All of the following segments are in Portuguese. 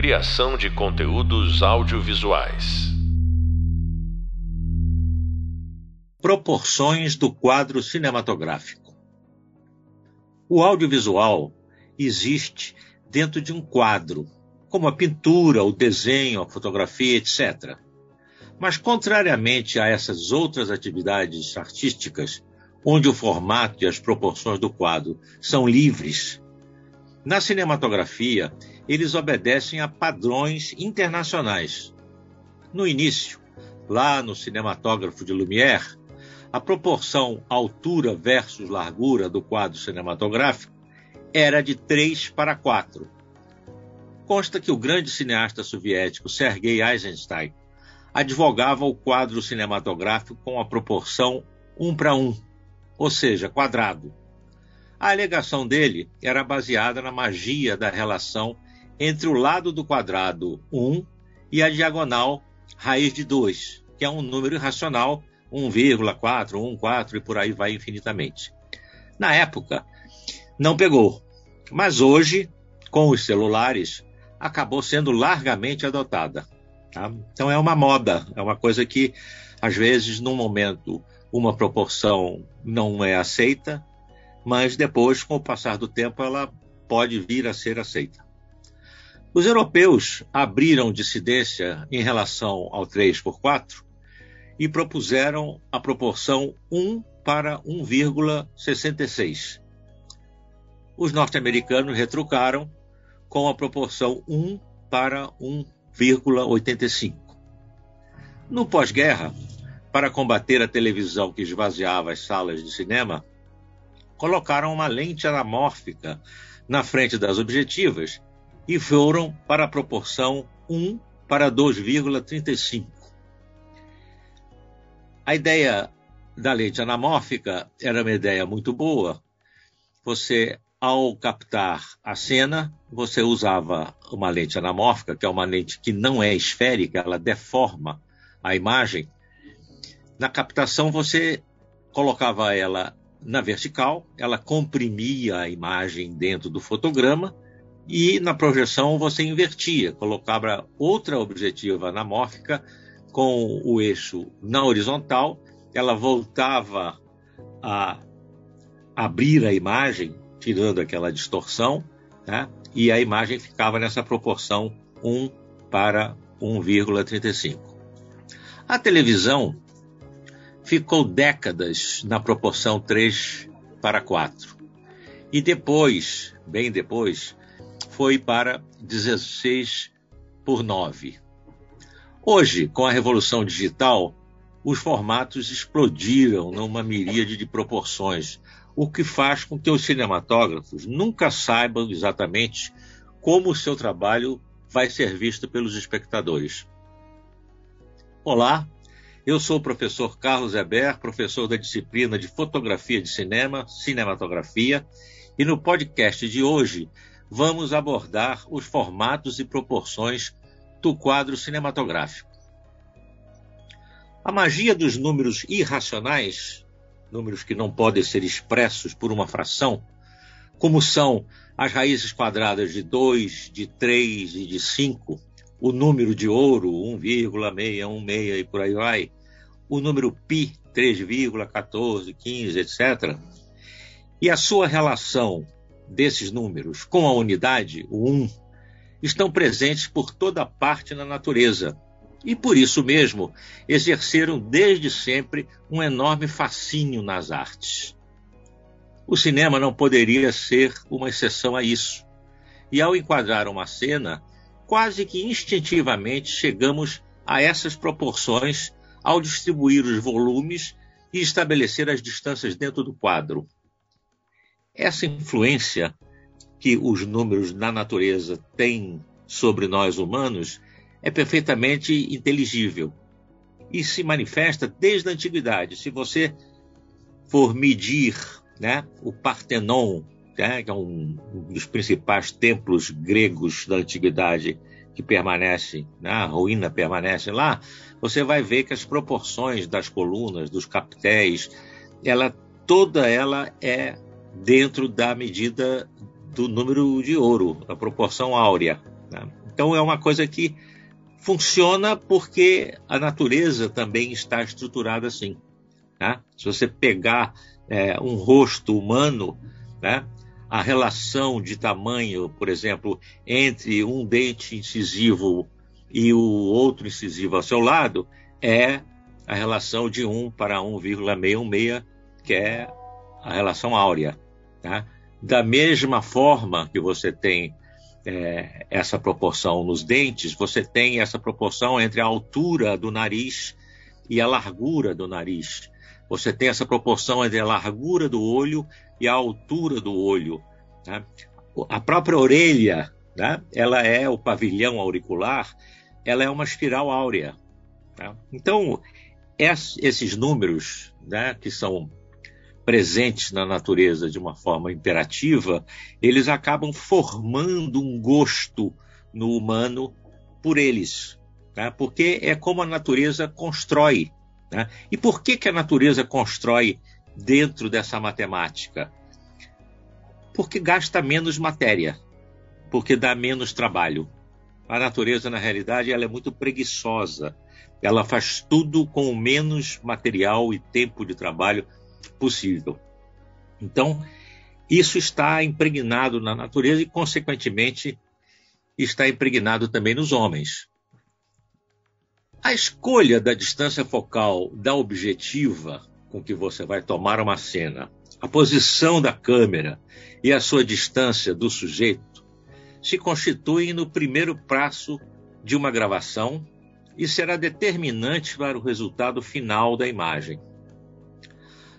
Criação de conteúdos audiovisuais. Proporções do quadro cinematográfico. O audiovisual existe dentro de um quadro, como a pintura, o desenho, a fotografia, etc. Mas, contrariamente a essas outras atividades artísticas, onde o formato e as proporções do quadro são livres, na cinematografia, eles obedecem a padrões internacionais. No início, lá no cinematógrafo de Lumière, a proporção altura versus largura do quadro cinematográfico era de 3 para 4. Consta que o grande cineasta soviético Sergei Eisenstein advogava o quadro cinematográfico com a proporção 1 para 1, ou seja, quadrado. A alegação dele era baseada na magia da relação entre o lado do quadrado 1 e a diagonal raiz de 2, que é um número irracional, 1,4, 1,4 e por aí vai infinitamente. Na época, não pegou, mas hoje, com os celulares, acabou sendo largamente adotada. Tá? Então é uma moda, é uma coisa que, às vezes, num momento, uma proporção não é aceita, mas depois, com o passar do tempo, ela pode vir a ser aceita. Os europeus abriram dissidência em relação ao 3 por 4 e propuseram a proporção 1 para 1,66. Os norte-americanos retrucaram com a proporção 1 para 1,85. No pós-guerra, para combater a televisão que esvaziava as salas de cinema, colocaram uma lente anamórfica na frente das objetivas e foram para a proporção 1 para 2,35. A ideia da lente anamórfica era uma ideia muito boa. Você, ao captar a cena, você usava uma lente anamórfica, que é uma lente que não é esférica, ela deforma a imagem. Na captação, você colocava ela na vertical, ela comprimia a imagem dentro do fotograma e na projeção você invertia, colocava outra objetiva anamórfica com o eixo na horizontal, ela voltava a abrir a imagem, tirando aquela distorção, né? e a imagem ficava nessa proporção 1 para 1,35. A televisão ficou décadas na proporção 3 para 4. E depois, bem depois, foi para 16 por 9. Hoje, com a revolução digital, os formatos explodiram numa miríade de proporções, o que faz com que os cinematógrafos nunca saibam exatamente como o seu trabalho vai ser visto pelos espectadores. Olá, eu sou o professor Carlos Eber, professor da disciplina de Fotografia de Cinema, Cinematografia, e no podcast de hoje vamos abordar os formatos e proporções do quadro cinematográfico. A magia dos números irracionais, números que não podem ser expressos por uma fração, como são as raízes quadradas de 2, de 3 e de 5, o número de ouro, 1,616 e por aí vai, o número π, 3,14, 15, etc. E a sua relação desses números com a unidade, o 1, estão presentes por toda parte na natureza. E por isso mesmo exerceram desde sempre um enorme fascínio nas artes. O cinema não poderia ser uma exceção a isso. E ao enquadrar uma cena, quase que instintivamente chegamos a essas proporções ao distribuir os volumes e estabelecer as distâncias dentro do quadro. Essa influência que os números na natureza têm sobre nós humanos é perfeitamente inteligível e se manifesta desde a antiguidade. Se você for medir né, o Partenon, né, que é um, dos principais templos gregos da antiguidade, que permanece, né, a ruína permanece lá, você vai ver que as proporções das colunas, dos capitéis, ela toda ela é dentro da medida do número de ouro, da proporção áurea. Né? Então é uma coisa que funciona porque a natureza também está estruturada assim. Né? Se você pegar é, um rosto humano, né? A relação de tamanho, por exemplo, entre um dente incisivo e o outro incisivo ao seu lado, é a relação de 1 para 1,616, que é a relação áurea. Tá? Da mesma forma que você tem é, essa proporção nos dentes, você tem essa proporção entre a altura do nariz e a largura do nariz. Você tem essa proporção entre a largura do olho e a altura do olho. Né? A própria orelha, né? ela é o pavilhão auricular, ela é uma espiral áurea. Tá? Então, esses números, né, que são presentes na natureza de uma forma imperativa, eles acabam formando um gosto no humano por eles, né? porque é como a natureza constrói. Né? E por que, que a natureza constrói dentro dessa matemática? Porque gasta menos matéria, porque dá menos trabalho. A natureza, na realidade, ela é muito preguiçosa. Ela faz tudo com o menos material e tempo de trabalho possível. Então, isso está impregnado na natureza e, consequentemente, está impregnado também nos homens. A escolha da distância focal da objetiva com que você vai tomar uma cena, a posição da câmera e a sua distância do sujeito se constituem no primeiro passo de uma gravação e será determinante para o resultado final da imagem.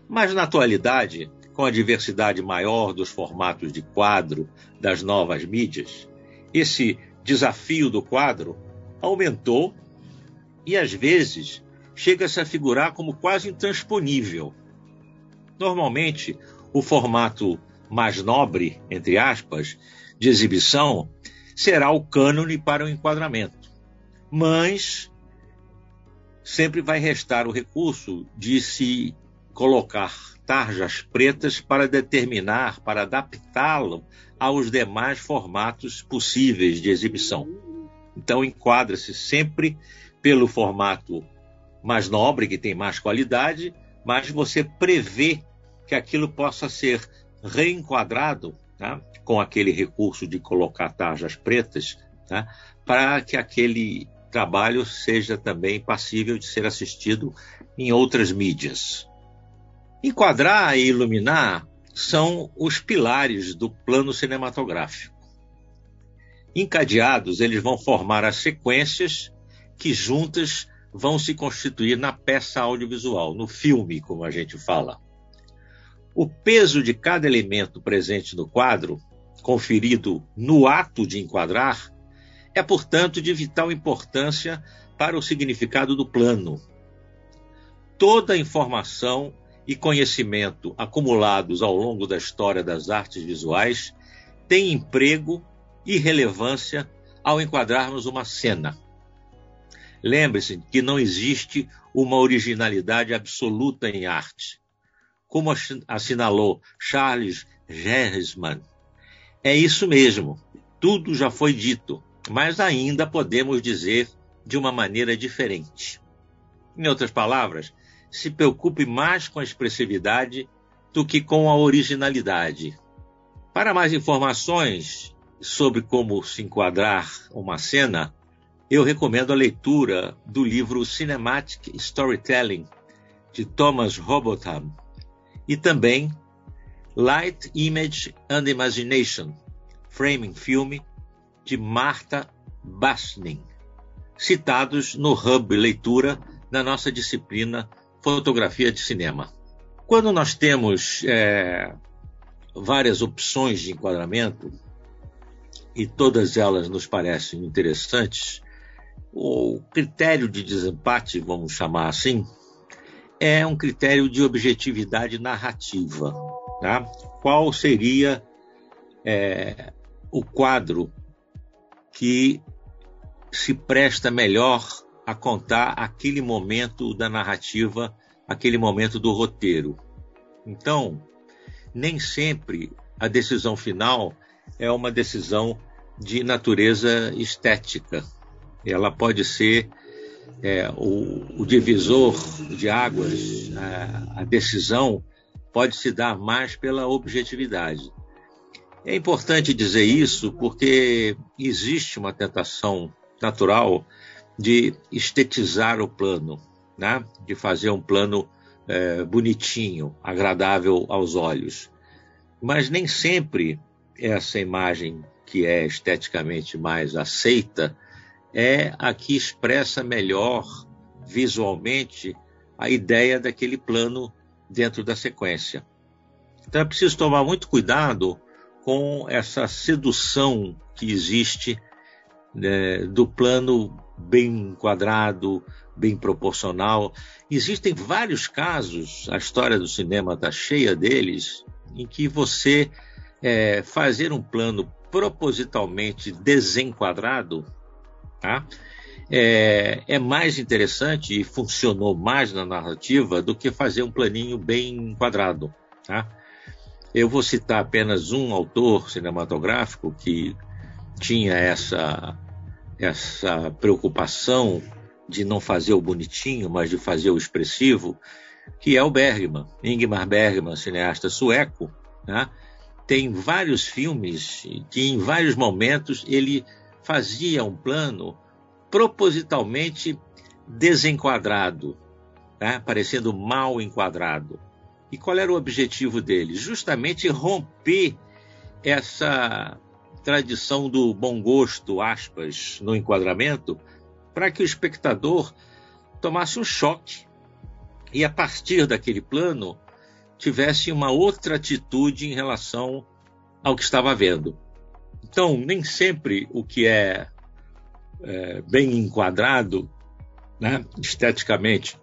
Mas na atualidade, com a diversidade maior dos formatos de quadro das novas mídias, esse desafio do quadro aumentou e às vezes chega-se a figurar como quase intransponível. Normalmente, o formato mais nobre, entre aspas, de exibição será o cânone para o enquadramento. Mas sempre vai restar o recurso de se colocar tarjas pretas para determinar, para adaptá-lo aos demais formatos possíveis de exibição. Então, enquadra-se sempre pelo formato mais nobre, que tem mais qualidade, mas você prevê que aquilo possa ser reenquadrado tá? com aquele recurso de colocar tarjas pretas, tá? para que aquele trabalho seja também passível de ser assistido em outras mídias. Enquadrar e iluminar são os pilares do plano cinematográfico. Encadeados, eles vão formar as sequências que juntas vão se constituir na peça audiovisual, no filme, como a gente fala. O peso de cada elemento presente no quadro, conferido no ato de enquadrar, é, portanto, de vital importância para o significado do plano. Toda a informação e conhecimento acumulados ao longo da história das artes visuais têm emprego e relevância ao enquadrarmos uma cena. Lembre-se que não existe uma originalidade absoluta em arte. Como assinalou Charles Gersman, é isso mesmo, tudo já foi dito, mas ainda podemos dizer de uma maneira diferente. Em outras palavras, se preocupe mais com a expressividade do que com a originalidade. Para mais informações sobre como se enquadrar uma cena, eu recomendo a leitura do livro Cinematic Storytelling, de Thomas Robotham, e também Light, Image and Imagination, Framing Film, de Martha Basnin, citados no Hub Leitura na nossa disciplina fotografia de cinema. Quando nós temos é, várias opções de enquadramento, e todas elas nos parecem interessantes, o critério de desempate, vamos chamar assim, é um critério de objetividade narrativa. Tá? Qual seria é, o quadro que se presta melhor a contar aquele momento da narrativa, aquele momento do roteiro. Então, nem sempre a decisão final é uma decisão de natureza estética. Ela pode ser é, o, o, divisor de águas, a, a decisão pode se dar mais pela objetividade. É importante dizer isso porque existe uma tentação natural de estetizar o plano, né? de fazer um plano é, bonitinho, agradável aos olhos. Mas nem sempre essa imagem que é esteticamente mais aceita é a que expressa melhor visualmente a ideia daquele plano dentro da sequência. Então é preciso tomar muito cuidado com essa sedução que existe né, do plano bem enquadrado, bem proporcional. Existem vários casos, a história do cinema está cheia deles, em que você é, fazer um plano propositalmente desenquadrado tá? é, é mais interessante e funcionou mais na narrativa do que fazer um planinho bem enquadrado. Tá? Eu vou citar apenas um autor cinematográfico que tinha essa, essa preocupação de não fazer o bonitinho, mas de fazer o expressivo, que é o Bergman, Ingmar Bergman, cineasta sueco. Né? Tem vários filmes que, em vários momentos, ele fazia um plano propositalmente desenquadrado, né? parecendo mal enquadrado. E qual era o objetivo dele? Justamente romper essa tradição do bom gosto, aspas, no enquadramento, para que o espectador tomasse um choque e, a partir daquele plano, tivesse uma outra atitude em relação ao que estava vendo. Então, nem sempre o que é, é bem enquadrado, né, esteticamente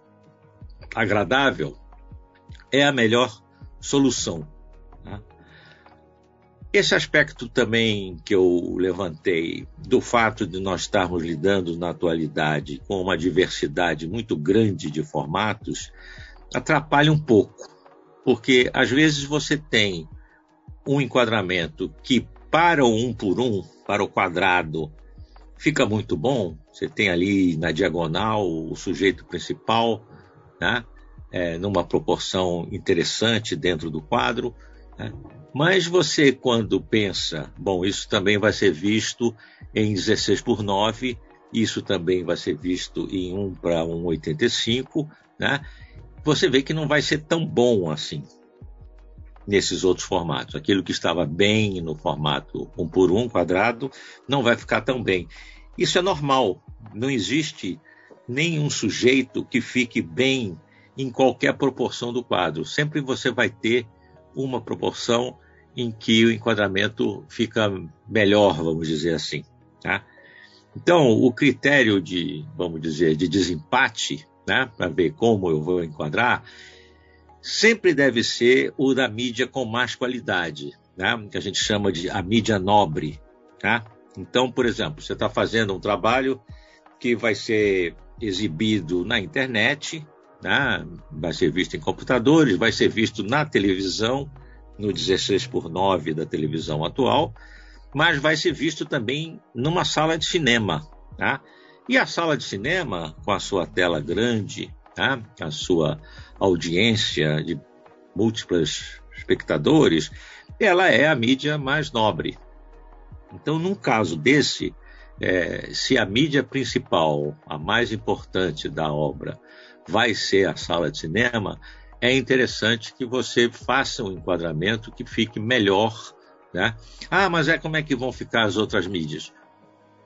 agradável, é a melhor solução. Né? Esse aspecto também que eu levantei, do fato de nós estarmos lidando na atualidade com uma diversidade muito grande de formatos, atrapalha um pouco, porque às vezes você tem um enquadramento que para o um por um, para o quadrado, fica muito bom. Você tem ali na diagonal o sujeito principal, né? É, numa proporção interessante dentro do quadro. Né? Mas você, quando pensa, bom, isso também vai ser visto em 16 por 9, isso também vai ser visto em 1 para 1,85, né? você vê que não vai ser tão bom assim nesses outros formatos. Aquilo que estava bem no formato 1 por 1 quadrado não vai ficar tão bem. Isso é normal. Não existe nenhum sujeito que fique bem em qualquer proporção do quadro. Sempre você vai ter uma proporção em que o enquadramento fica melhor, vamos dizer assim. Tá? Então, o critério de, vamos dizer, de desempate, né, para ver como eu vou enquadrar, sempre deve ser o da mídia com mais qualidade, né, que a gente chama de a mídia nobre. Tá? Então, por exemplo, você está fazendo um trabalho que vai ser exibido na internet, né? vai ser visto em computadores, vai ser visto na televisão, no 16 por 9 da televisão atual, mas vai ser visto também numa sala de cinema. Tá? E a sala de cinema, com a sua tela grande, tá? a sua audiência de múltiplos espectadores, ela é a mídia mais nobre. Então, num caso desse, é, se a mídia principal, a mais importante da obra, vai ser a sala de cinema, é interessante que você faça um enquadramento que fique melhor. Né? Ah, mas é como é que vão ficar as outras mídias?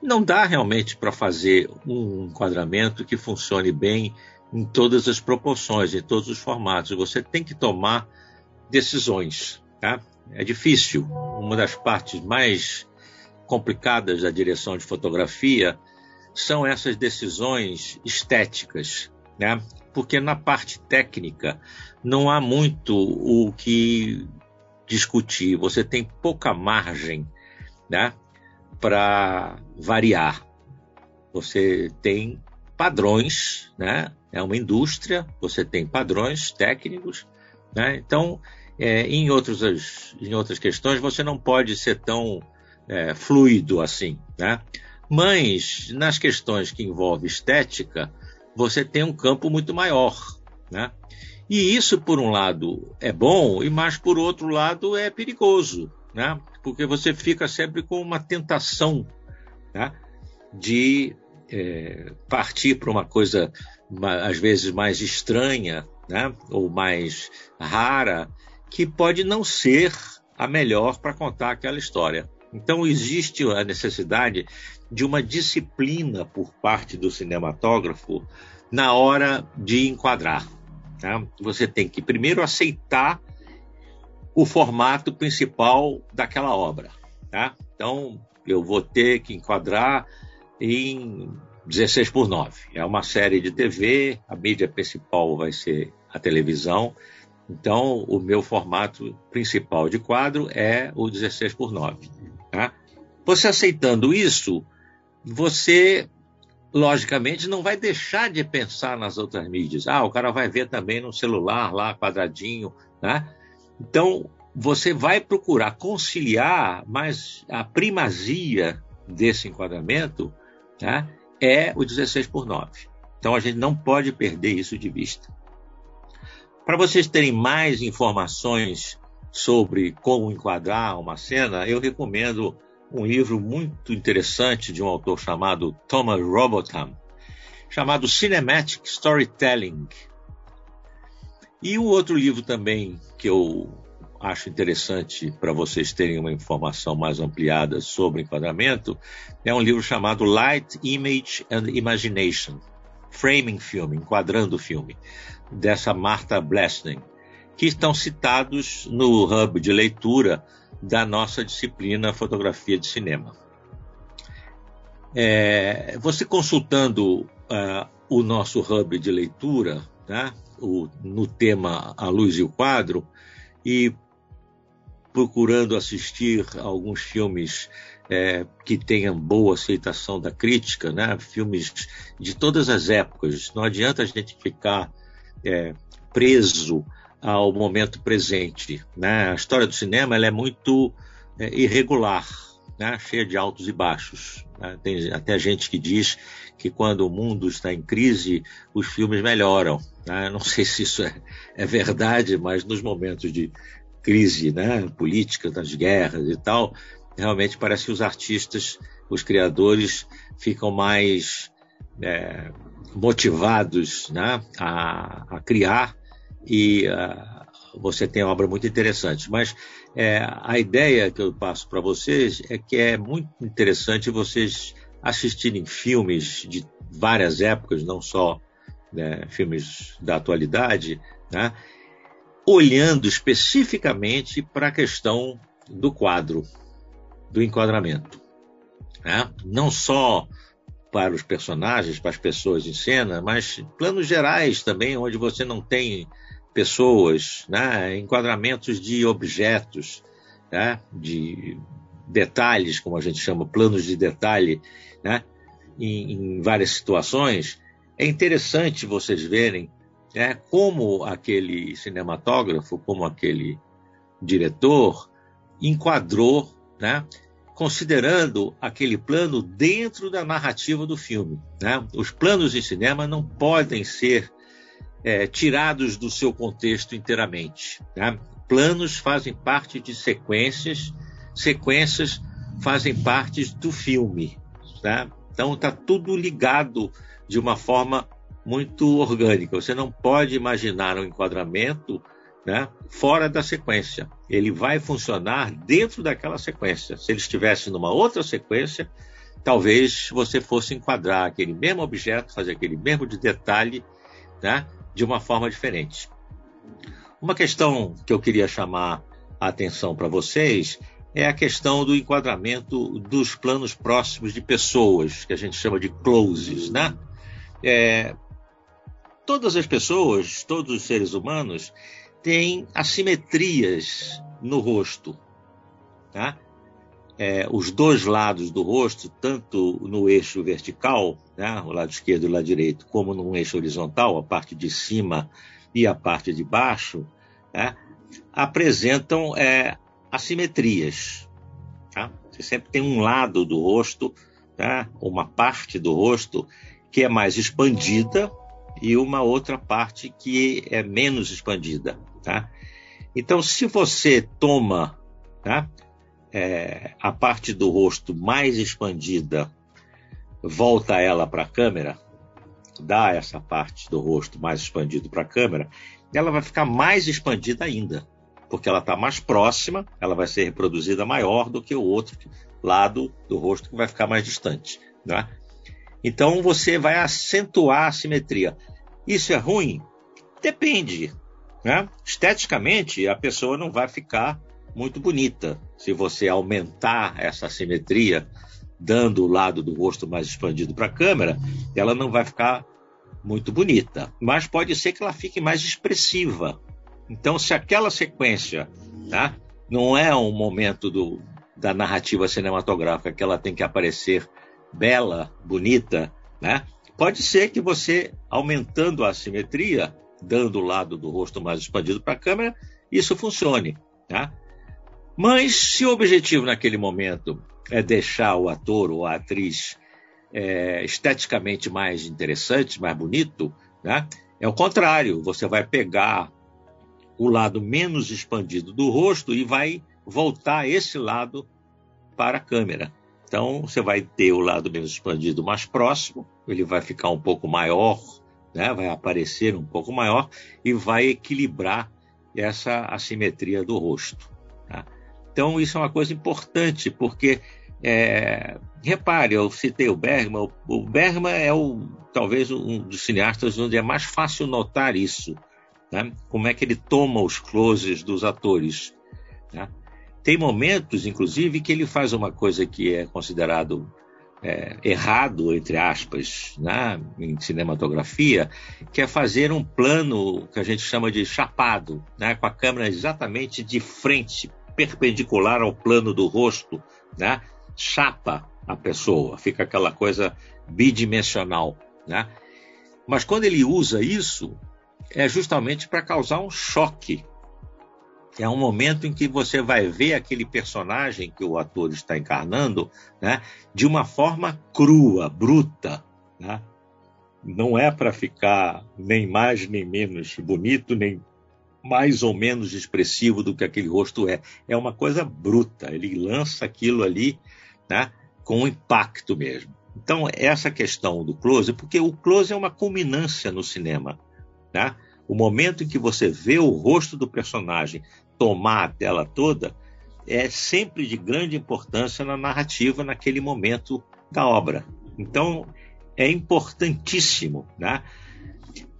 Não dá realmente para fazer um enquadramento que funcione bem em todas as proporções, em todos os formatos. Você tem que tomar decisões. Tá? É difícil. Uma das partes mais complicadas da direção de fotografia são essas decisões estéticas né? Porque na parte técnica não há muito o que discutir. Você tem pouca margem, né? Para variar. Você tem padrões, né? É uma indústria. Você tem padrões técnicos, né? Então, é, em, outros, em outras questões, você não pode ser tão é, fluido assim, né? Mas nas questões que envolvem estética, você tem um campo muito maior, né? E isso, por um lado, é bom, e mas por outro lado é perigoso, né? Porque você fica sempre com uma tentação né? de é, partir para uma coisa às vezes mais estranha, né? Ou mais rara, que pode não ser a melhor para contar aquela história. Então existe a necessidade de uma disciplina por parte do cinematógrafo na hora de enquadrar. Tá? Você tem que primeiro aceitar o formato principal daquela obra. Tá? Então eu vou ter que enquadrar em 16 por 9. É uma série de TV, a mídia principal vai ser a televisão. Então, o meu formato principal de quadro é o 16 por 9. Tá? Você aceitando isso, você, logicamente, não vai deixar de pensar nas outras mídias. Ah, o cara vai ver também no celular, lá, quadradinho. Né? Então, você vai procurar conciliar, mas a primazia desse enquadramento né, é o 16 por 9. Então, a gente não pode perder isso de vista. Para vocês terem mais informações sobre como enquadrar uma cena, eu recomendo um livro muito interessante de um autor chamado Thomas Robotham, chamado Cinematic Storytelling. E um outro livro também que eu acho interessante para vocês terem uma informação mais ampliada sobre enquadramento é um livro chamado Light, Image and Imagination, Framing Film, enquadrando filme, dessa Martha Blesning que estão citados no hub de leitura da nossa disciplina Fotografia de Cinema. É, você consultando uh, o nosso hub de leitura, né, o, no tema A Luz e o Quadro, e procurando assistir alguns filmes é, que tenham boa aceitação da crítica, né, filmes de todas as épocas. Não adianta a gente ficar é, preso ao momento presente. Né? A história do cinema é muito é, irregular, né? cheia de altos e baixos. Né? Tem até gente que diz que quando o mundo está em crise, os filmes melhoram. Né? Não sei se isso é, é, verdade, mas nos momentos de crise né? política, das guerras e tal, realmente parece que os artistas, os criadores, ficam mais é, motivados né? a, a criar e uh, você tem obra muito interessante. Mas é, a ideia que eu passo para vocês é que é muito interessante vocês assistirem filmes de várias épocas, não só né, filmes da atualidade, né, olhando especificamente para a questão do quadro, do enquadramento. Né? Não só para os personagens, para as pessoas em cena, mas planos gerais também, onde você não tem pessoas, né? enquadramentos de objetos, né? de detalhes, como a gente chama, planos de detalhe, né? em, em várias situações, é interessante vocês verem né? como aquele cinematógrafo, como aquele diretor enquadrou, né? considerando aquele plano dentro da narrativa do filme. Né? Os planos de cinema não podem ser é, tirados do seu contexto inteiramente. Tá? Planos fazem parte de sequências, sequências fazem parte do filme. Tá? Então está tudo ligado de uma forma muito orgânica. Você não pode imaginar um enquadramento né, fora da sequência. Ele vai funcionar dentro daquela sequência. Se ele estivesse numa outra sequência, talvez você fosse enquadrar aquele mesmo objeto, fazer aquele mesmo de detalhe, né, de uma forma diferente. Uma questão que eu queria chamar a atenção para vocês é a questão do enquadramento dos planos próximos de pessoas, que a gente chama de closes, né? É, todas as pessoas, todos os seres humanos, têm assimetrias no rosto, tá? É, os dois lados do rosto, tanto no eixo vertical, né, o lado esquerdo e o lado direito, como no eixo horizontal, a parte de cima e a parte de baixo, né, apresentam é, assimetrias. Tá? Você sempre tem um lado do rosto, tá? uma parte do rosto que é mais expandida e uma outra parte que é menos expandida. Tá? Então, se você toma tá? É, a parte do rosto mais expandida, volta ela para a câmera, dá essa parte do rosto mais expandido para a câmera, ela vai ficar mais expandida ainda, porque ela está mais próxima, ela vai ser reproduzida maior do que o outro lado do rosto que vai ficar mais distante. Né? Então você vai acentuar a simetria. Isso é ruim? Depende. Né? Esteticamente, a pessoa não vai ficar muito bonita se você aumentar essa simetria, dando o lado do rosto mais expandido para a câmera, ela não vai ficar muito bonita, mas pode ser que ela fique mais expressiva. Então, se aquela sequência tá, não é um momento do, da narrativa cinematográfica que ela tem que aparecer bela, bonita, né? Pode ser que você, aumentando a simetria, dando o lado do rosto mais expandido para a câmera, isso funcione. Tá? Mas se o objetivo naquele momento é deixar o ator ou a atriz é, esteticamente mais interessante, mais bonito, né? é o contrário. Você vai pegar o lado menos expandido do rosto e vai voltar esse lado para a câmera. Então, você vai ter o lado menos expandido mais próximo, ele vai ficar um pouco maior, né? vai aparecer um pouco maior e vai equilibrar essa assimetria do rosto. Tá? Então, isso é uma coisa importante, porque, é, repare, eu citei o Bergman, o Bergman é o, talvez um dos cineastas onde é mais fácil notar isso, né? como é que ele toma os closes dos atores. Né? Tem momentos, inclusive, que ele faz uma coisa que é considerado é, errado, entre aspas, né, em cinematografia, que é fazer um plano que a gente chama de chapado, né, com a câmera exatamente de frente, perpendicular ao plano do rosto, né? chapa a pessoa, fica aquela coisa bidimensional. Né? Mas quando ele usa isso, é justamente para causar um choque. É um momento em que você vai ver aquele personagem que o ator está encarnando né, de uma forma crua, bruta. Né? Não é para ficar nem mais nem menos bonito, nem mais ou menos expressivo do que aquele rosto é. É uma coisa bruta. Ele lança aquilo ali né, com impacto mesmo. Então, essa questão do close, porque o close é uma culminância no cinema. Né? O momento em que você vê o rosto do personagem tomar a tela toda é sempre de grande importância na narrativa naquele momento da obra. Então, é importantíssimo. Né?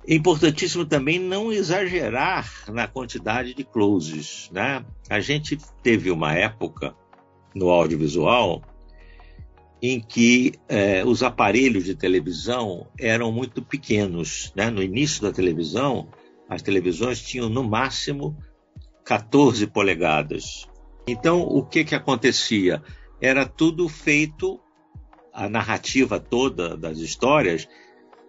É importantíssimo também não exagerar na quantidade de closes. Né? A gente teve uma época no audiovisual em que eh, os aparelhos de televisão eram muito pequenos. Né? No início da televisão, as televisões tinham no máximo 14 polegadas. Então, o que, que acontecia? Era tudo feito, a narrativa toda das histórias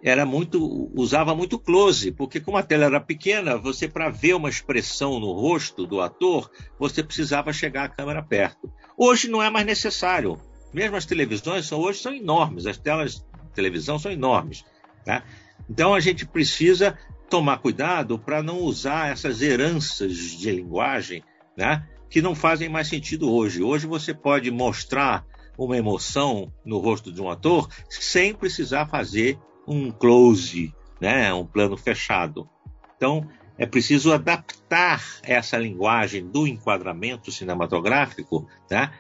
era muito usava muito close, porque como a tela era pequena, você para ver uma expressão no rosto do ator, você precisava chegar a câmera perto. Hoje não é mais necessário. Mesmo as televisões são, hoje são enormes, as telas de televisão são enormes. Tá? Então a gente precisa tomar cuidado para não usar essas heranças de linguagem né, que não fazem mais sentido hoje. Hoje você pode mostrar uma emoção no rosto de um ator sem precisar fazer um close, né, um plano fechado. Então, é preciso adaptar essa linguagem do enquadramento cinematográfico, né,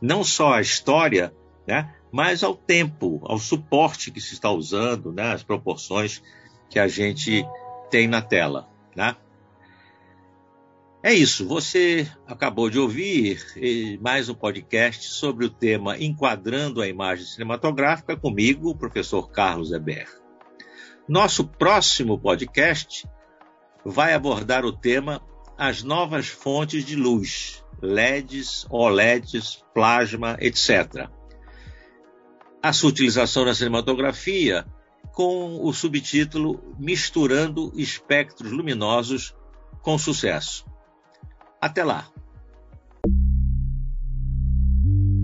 não só à história, né, mas ao tempo, ao suporte que se está usando, né, as proporções que a gente tem na tela. Né? É isso, você acabou de ouvir mais um podcast sobre o tema Enquadrando a Imagem Cinematográfica comigo, o professor Carlos Eber. Nosso próximo podcast vai abordar o tema As novas fontes de luz, LEDs, OLEDs, plasma, etc. A sua utilização na cinematografia com o subtítulo Misturando Espectros Luminosos com Sucesso. Até lá!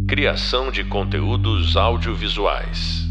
Criação de conteúdos audiovisuais.